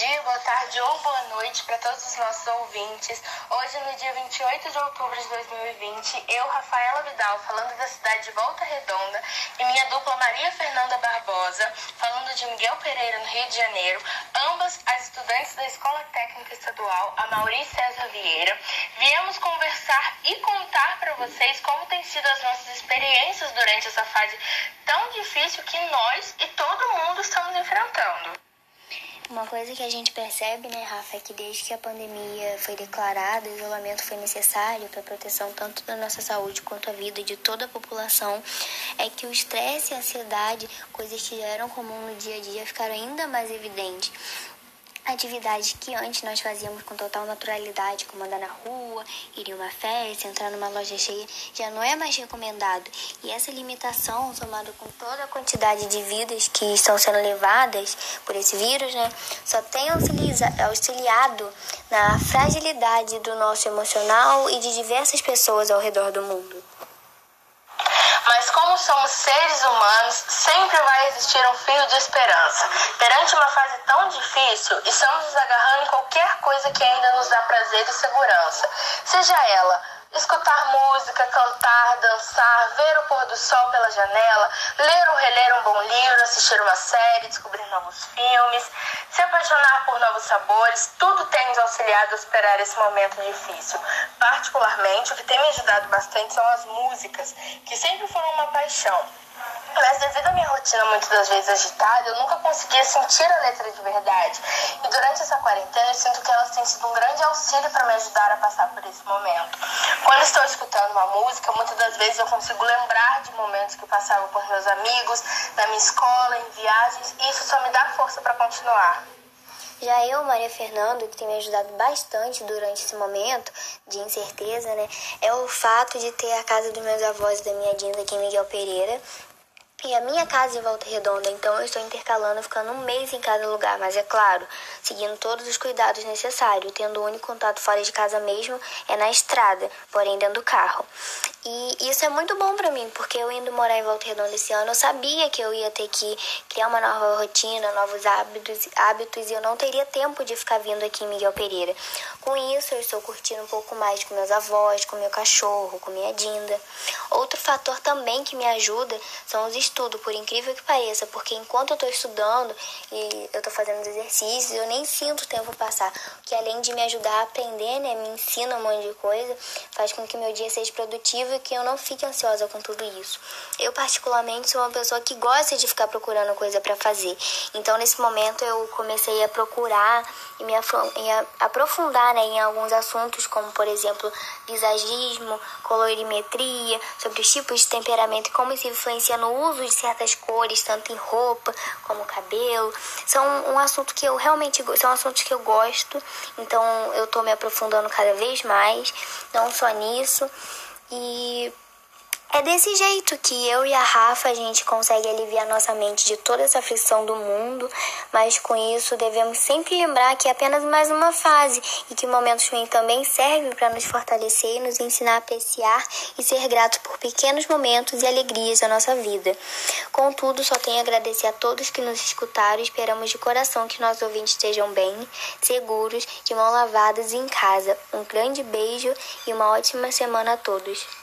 dia, boa tarde ou boa noite para todos os nossos ouvintes. Hoje, no dia 28 de outubro de 2020, eu, Rafaela Vidal, falando da cidade de Volta Redonda, e minha dupla Maria Fernanda Barbosa, falando de Miguel Pereira, no Rio de Janeiro, ambas as estudantes da Escola Técnica Estadual, a Mauri César Vieira, viemos conversar e contar para vocês como têm sido as nossas experiências durante essa fase tão difícil que nós e todo mundo. Uma coisa que a gente percebe, né, Rafa, é que desde que a pandemia foi declarada, o isolamento foi necessário para a proteção tanto da nossa saúde quanto a vida de toda a população, é que o estresse e a ansiedade, coisas que já eram comuns no dia a dia, ficaram ainda mais evidentes. Atividades que antes nós fazíamos com total naturalidade, como andar na rua, ir em uma festa, entrar numa loja cheia, já não é mais recomendado. E essa limitação, somada com toda a quantidade de vidas que estão sendo levadas por esse vírus, né, só tem auxiliado na fragilidade do nosso emocional e de diversas pessoas ao redor do mundo. Mas como somos seres humanos, sempre vai existir um fio de esperança. Perante uma fase tão difícil, estamos nos agarrando em qualquer coisa que ainda nos dá prazer e segurança. Seja ela escutar música, cantar, dançar, ver o pôr do sol pela janela, ler ou reler um bom livro, assistir uma série, descobrir novos filmes, se apaixonar por novos sabores, tudo tem nos auxiliado a superar esse momento difícil. Particularmente, o que tem me ajudado bastante são as músicas, que sempre foram uma paixão. Mas devido à minha rotina muitas das vezes agitada, eu nunca conseguia sentir a letra de verdade. E durante essa quarentena eu sinto que elas têm sido um grande auxílio para me ajudar a passar por esse momento. Quando estou escutando uma música, muitas das vezes eu consigo lembrar de momentos que passava com meus amigos, na minha escola, em viagens, e isso só me dá força para continuar. Já eu, Maria Fernanda, que tem me ajudado bastante durante esse momento de incerteza, né, é o fato de ter a casa dos meus avós e da minha Dinda aqui em Miguel Pereira, e a minha casa em Volta Redonda, então eu estou intercalando, ficando um mês em cada lugar, mas é claro, seguindo todos os cuidados necessários, tendo o único contato fora de casa mesmo é na estrada, porém dentro do carro. E isso é muito bom para mim, porque eu indo morar em Volta Redonda esse ano, eu sabia que eu ia ter que criar uma nova rotina, novos hábitos, hábitos e eu não teria tempo de ficar vindo aqui em Miguel Pereira. Com isso, eu estou curtindo um pouco mais com meus avós, com meu cachorro, com minha Dinda. Outro fator também que me ajuda são os estudos, por incrível que pareça, porque enquanto eu estou estudando e eu estou fazendo os exercícios, eu nem sinto o tempo passar, que além de me ajudar a aprender, né, me ensina um monte de coisa, faz com que meu dia seja produtivo e que eu não fique ansiosa com tudo isso. Eu, particularmente, sou uma pessoa que gosta de ficar procurando coisa para fazer. Então, nesse momento, eu comecei a procurar e me aprofundar né, em alguns assuntos, como, por exemplo, visagismo, colorimetria, sobre os tipos de temperamento e como isso influencia no uso de certas cores, tanto em roupa como cabelo. São um assunto que eu realmente são assuntos que eu gosto, então eu estou me aprofundando cada vez mais, não só nisso. E é desse jeito que eu e a Rafa a gente consegue aliviar nossa mente de toda essa aflição do mundo, mas com isso devemos sempre lembrar que é apenas mais uma fase e que momentos ruins também servem para nos fortalecer e nos ensinar a apreciar e ser grato por pequenos momentos e alegrias da nossa vida. Contudo, só tenho a agradecer a todos que nos escutaram e esperamos de coração que nossos ouvintes estejam bem, seguros, de mão lavadas e em casa. Um grande beijo e uma ótima semana a todos.